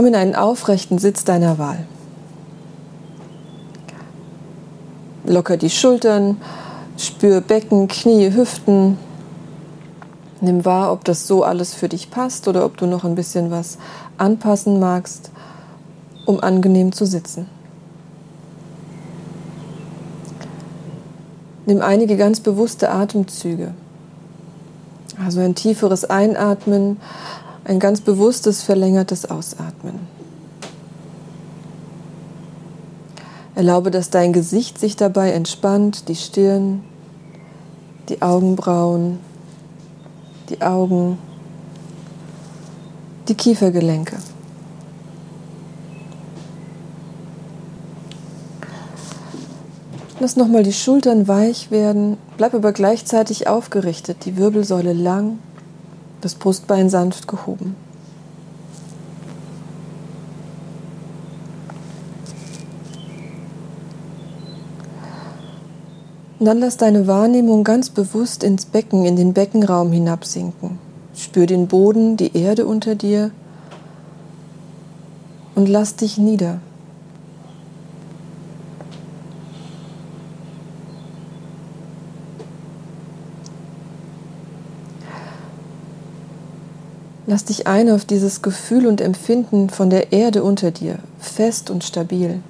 Komm in einen aufrechten Sitz deiner Wahl. Locker die Schultern, spür Becken, Knie, Hüften. Nimm wahr, ob das so alles für dich passt oder ob du noch ein bisschen was anpassen magst, um angenehm zu sitzen. Nimm einige ganz bewusste Atemzüge. Also ein tieferes Einatmen, ein ganz bewusstes, verlängertes Ausatmen. Erlaube, dass dein Gesicht sich dabei entspannt, die Stirn, die Augenbrauen, die Augen, die Kiefergelenke. Lass nochmal die Schultern weich werden, bleib aber gleichzeitig aufgerichtet, die Wirbelsäule lang, das Brustbein sanft gehoben. Und dann lass deine Wahrnehmung ganz bewusst ins Becken, in den Beckenraum hinabsinken. Spür den Boden, die Erde unter dir und lass dich nieder. Lass dich ein auf dieses Gefühl und Empfinden von der Erde unter dir, fest und stabil.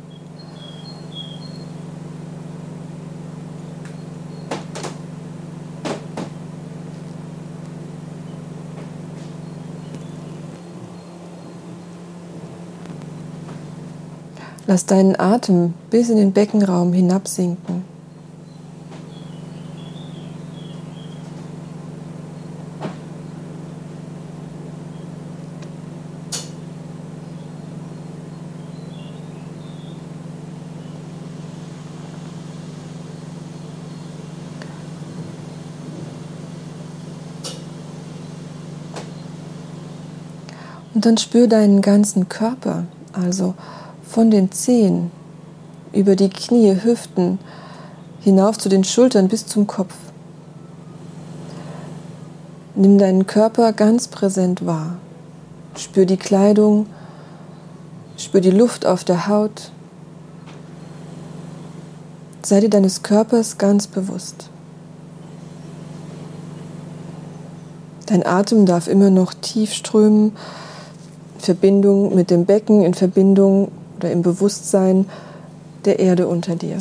Lass deinen Atem bis in den Beckenraum hinabsinken. Und dann spür deinen ganzen Körper, also von den Zehen über die Knie, Hüften, hinauf zu den Schultern bis zum Kopf. Nimm deinen Körper ganz präsent wahr. Spür die Kleidung, spür die Luft auf der Haut. Sei dir deines Körpers ganz bewusst. Dein Atem darf immer noch tief strömen Verbindung mit dem Becken, in Verbindung oder im Bewusstsein der Erde unter dir.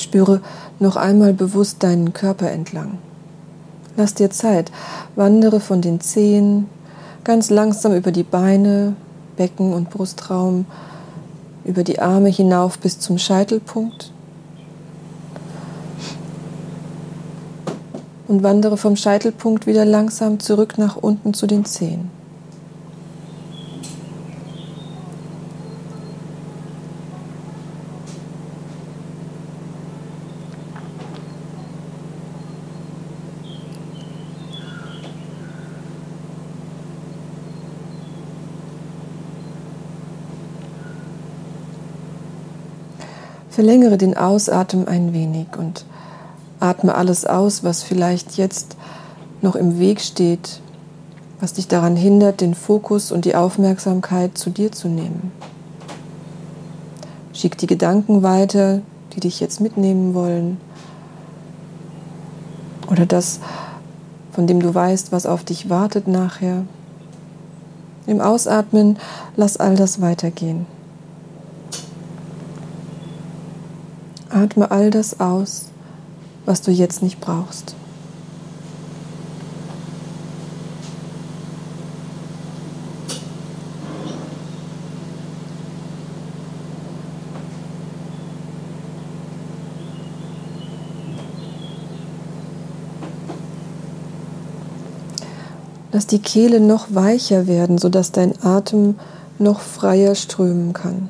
Spüre noch einmal bewusst deinen Körper entlang. Lass dir Zeit, wandere von den Zehen ganz langsam über die Beine, Becken und Brustraum, über die Arme hinauf bis zum Scheitelpunkt und wandere vom Scheitelpunkt wieder langsam zurück nach unten zu den Zehen. Verlängere den Ausatmen ein wenig und atme alles aus, was vielleicht jetzt noch im Weg steht, was dich daran hindert, den Fokus und die Aufmerksamkeit zu dir zu nehmen. Schick die Gedanken weiter, die dich jetzt mitnehmen wollen. Oder das, von dem du weißt, was auf dich wartet nachher. Im Ausatmen lass all das weitergehen. Atme all das aus, was du jetzt nicht brauchst. Lass die Kehle noch weicher werden, sodass dein Atem noch freier strömen kann.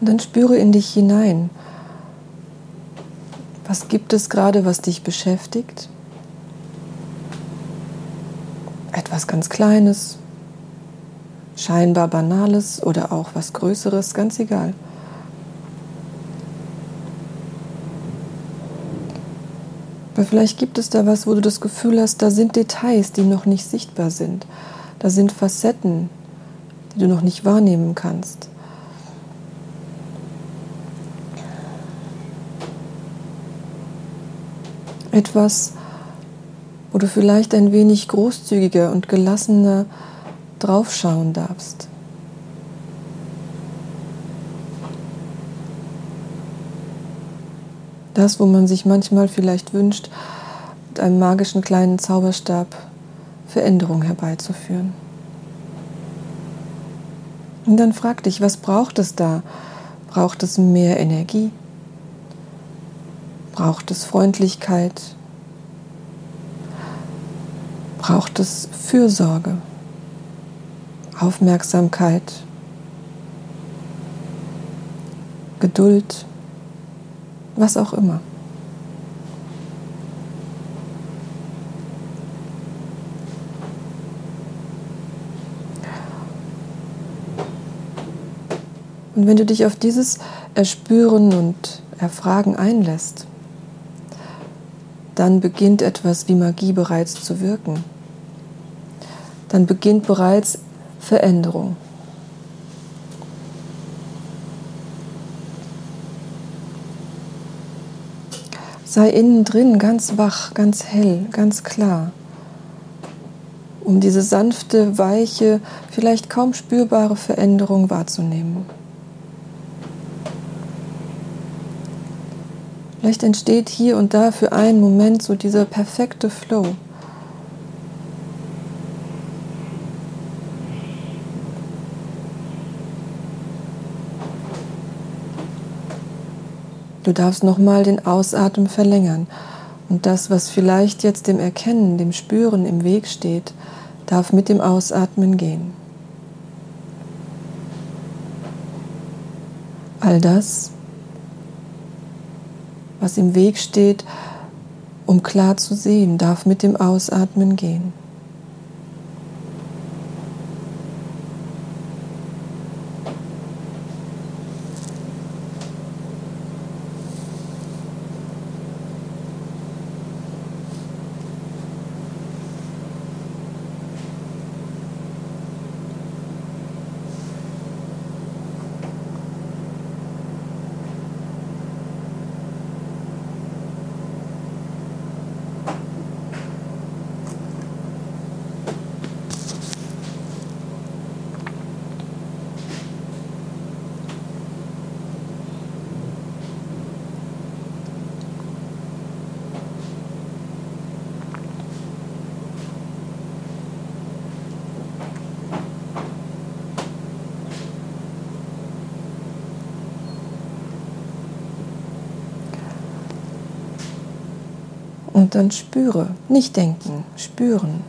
Und dann spüre in dich hinein. Was gibt es gerade, was dich beschäftigt? Etwas ganz Kleines, scheinbar Banales oder auch was Größeres, ganz egal. Aber vielleicht gibt es da was, wo du das Gefühl hast, da sind Details, die noch nicht sichtbar sind. Da sind Facetten, die du noch nicht wahrnehmen kannst. Etwas, wo du vielleicht ein wenig großzügiger und gelassener draufschauen darfst. Das, wo man sich manchmal vielleicht wünscht, mit einem magischen kleinen Zauberstab Veränderung herbeizuführen. Und dann frag dich, was braucht es da? Braucht es mehr Energie? Braucht es Freundlichkeit? Braucht es Fürsorge? Aufmerksamkeit? Geduld? Was auch immer. Und wenn du dich auf dieses Erspüren und Erfragen einlässt, dann beginnt etwas wie Magie bereits zu wirken. Dann beginnt bereits Veränderung. Sei innen drin ganz wach, ganz hell, ganz klar, um diese sanfte, weiche, vielleicht kaum spürbare Veränderung wahrzunehmen. Vielleicht entsteht hier und da für einen Moment so dieser perfekte Flow. Du darfst nochmal den Ausatmen verlängern und das, was vielleicht jetzt dem Erkennen, dem Spüren im Weg steht, darf mit dem Ausatmen gehen. All das, was im Weg steht, um klar zu sehen, darf mit dem Ausatmen gehen. Und dann spüre, nicht denken, spüren.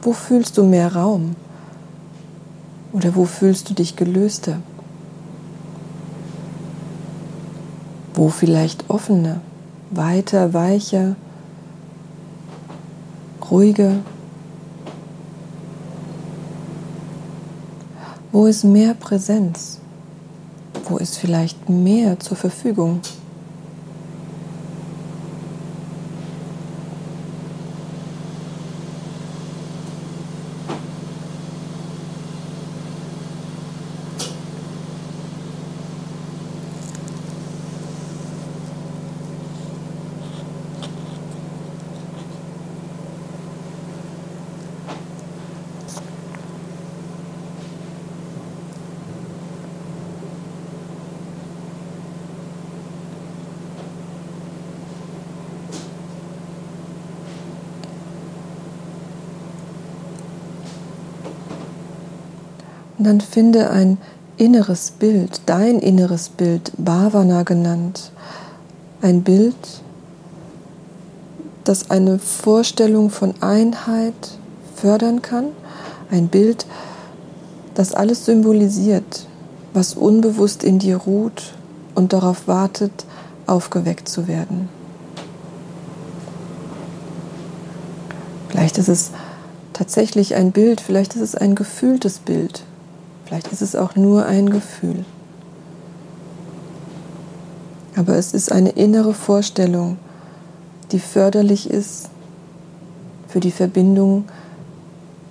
Wo fühlst du mehr Raum? Oder wo fühlst du dich gelöster? Wo vielleicht offener, weiter, weicher, ruhiger? Wo ist mehr Präsenz? Wo ist vielleicht mehr zur Verfügung? Dann finde ein inneres Bild, dein inneres Bild, Bhavana genannt. Ein Bild, das eine Vorstellung von Einheit, fördern kann. Ein Bild, das alles symbolisiert, was unbewusst in dir ruht und darauf wartet, aufgeweckt zu werden. Vielleicht ist es tatsächlich ein Bild, vielleicht ist es ein gefühltes Bild, vielleicht ist es auch nur ein Gefühl. Aber es ist eine innere Vorstellung, die förderlich ist für die Verbindung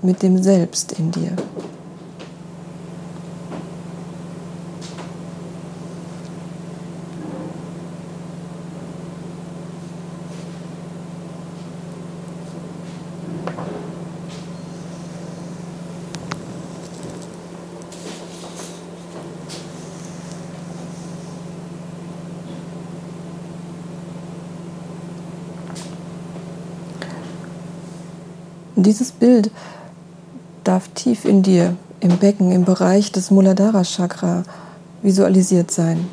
mit dem Selbst in dir. Und dieses Bild darf tief in dir, im Becken, im Bereich des Muladhara Chakra visualisiert sein.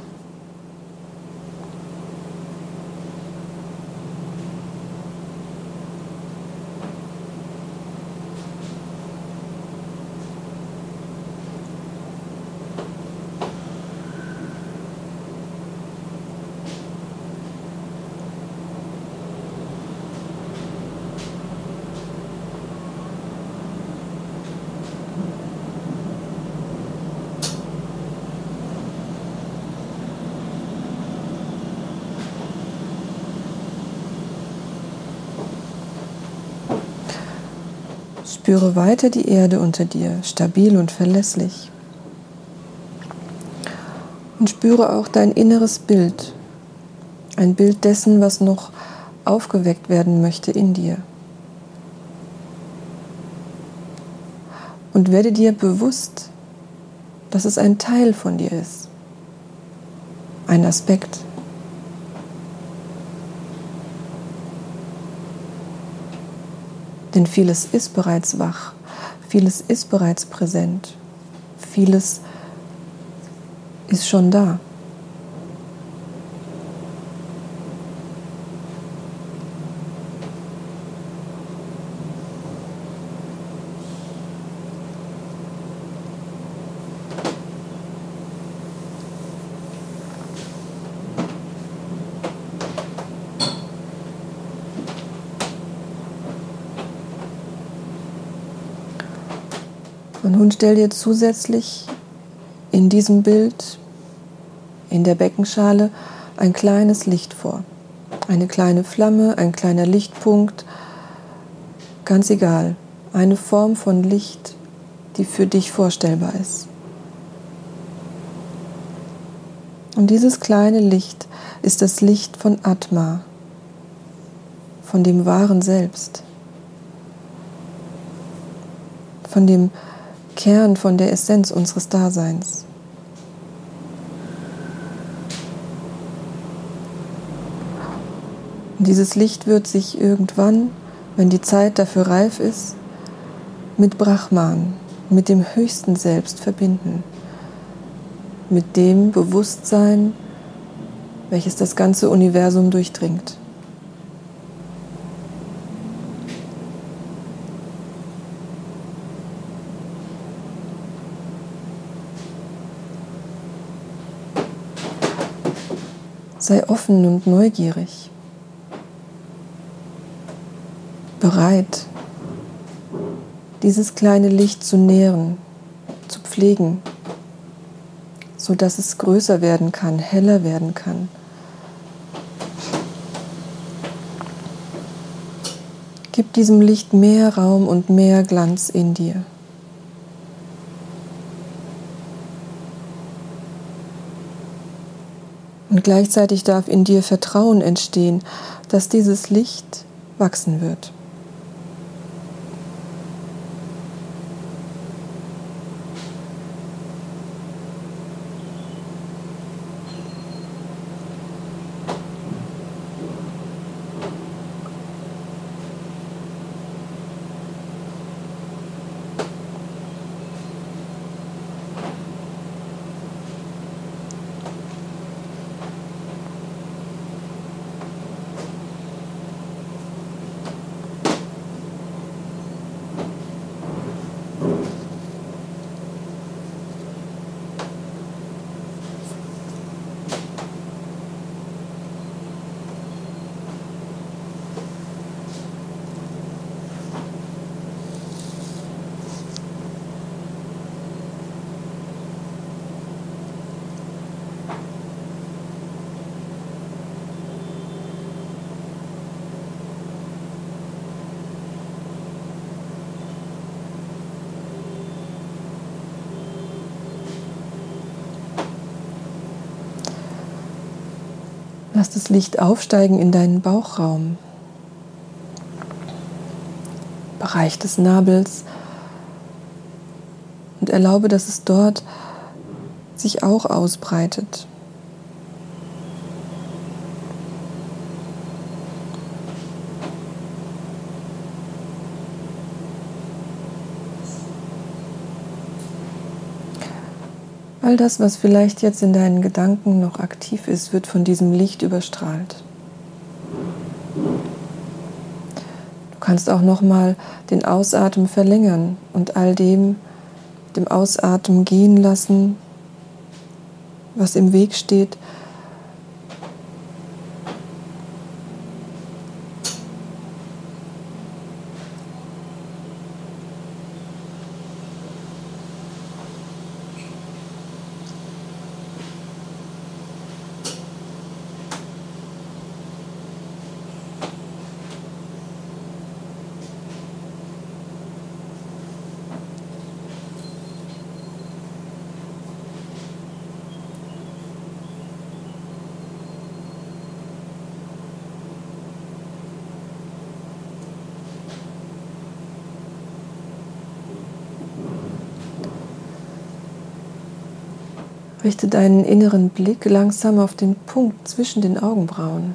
Spüre weiter die Erde unter dir, stabil und verlässlich. Und spüre auch dein inneres Bild, ein Bild dessen, was noch aufgeweckt werden möchte in dir. Und werde dir bewusst, dass es ein Teil von dir ist, ein Aspekt. Denn vieles ist bereits wach, vieles ist bereits präsent, vieles ist schon da. Und nun stell dir zusätzlich in diesem Bild, in der Beckenschale, ein kleines Licht vor. Eine kleine Flamme, ein kleiner Lichtpunkt, ganz egal, eine Form von Licht, die für dich vorstellbar ist. Und dieses kleine Licht ist das Licht von Atma, von dem wahren Selbst, von dem Kern von der Essenz unseres Daseins. Und dieses Licht wird sich irgendwann, wenn die Zeit dafür reif ist, mit Brahman, mit dem höchsten Selbst verbinden, mit dem Bewusstsein, welches das ganze Universum durchdringt. Sei offen und neugierig, bereit, dieses kleine Licht zu nähren, zu pflegen, sodass es größer werden kann, heller werden kann. Gib diesem Licht mehr Raum und mehr Glanz in dir. Und gleichzeitig darf in dir Vertrauen entstehen, dass dieses Licht wachsen wird. Lass das Licht aufsteigen in deinen Bauchraum, Bereich des Nabels und erlaube, dass es dort sich auch ausbreitet. All das, was vielleicht jetzt in deinen Gedanken noch aktiv ist, wird von diesem Licht überstrahlt. Du kannst auch noch mal den Ausatmen verlängern und all dem dem Ausatmen gehen lassen, was im Weg steht, Richte deinen inneren Blick langsam auf den Punkt zwischen den Augenbrauen.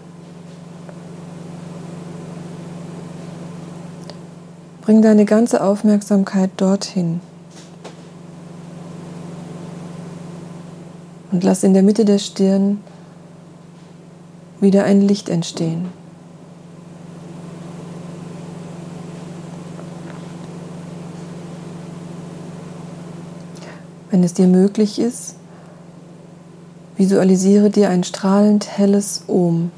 Bring deine ganze Aufmerksamkeit dorthin. Und lass in der Mitte der Stirn wieder ein Licht entstehen. Wenn es dir möglich ist, Visualisiere dir ein strahlend helles Ohm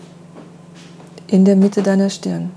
in der Mitte deiner Stirn.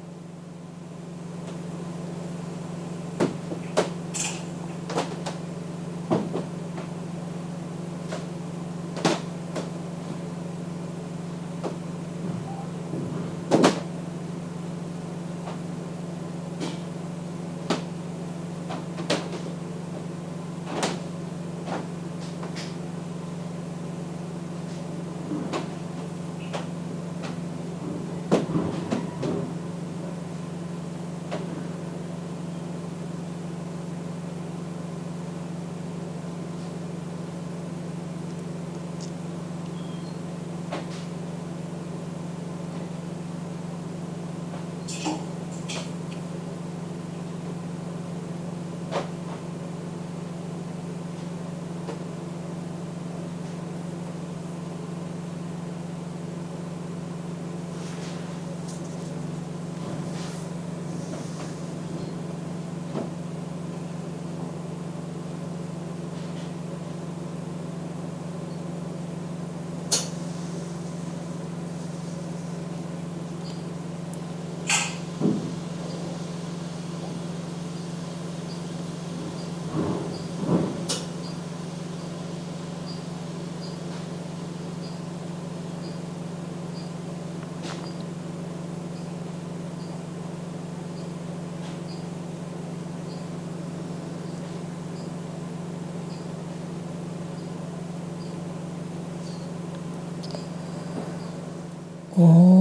哦。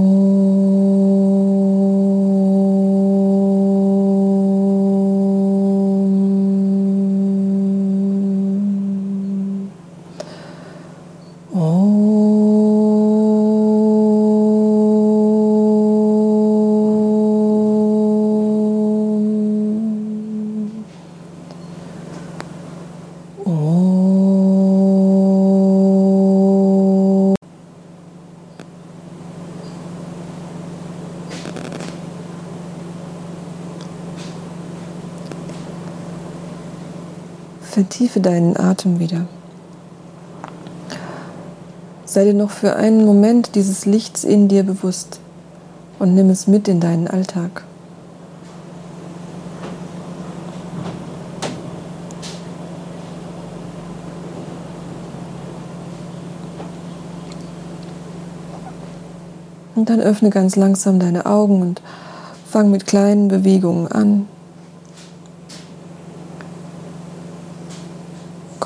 Vertiefe deinen Atem wieder. Sei dir noch für einen Moment dieses Lichts in dir bewusst und nimm es mit in deinen Alltag. Und dann öffne ganz langsam deine Augen und fang mit kleinen Bewegungen an.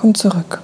Komm zurück.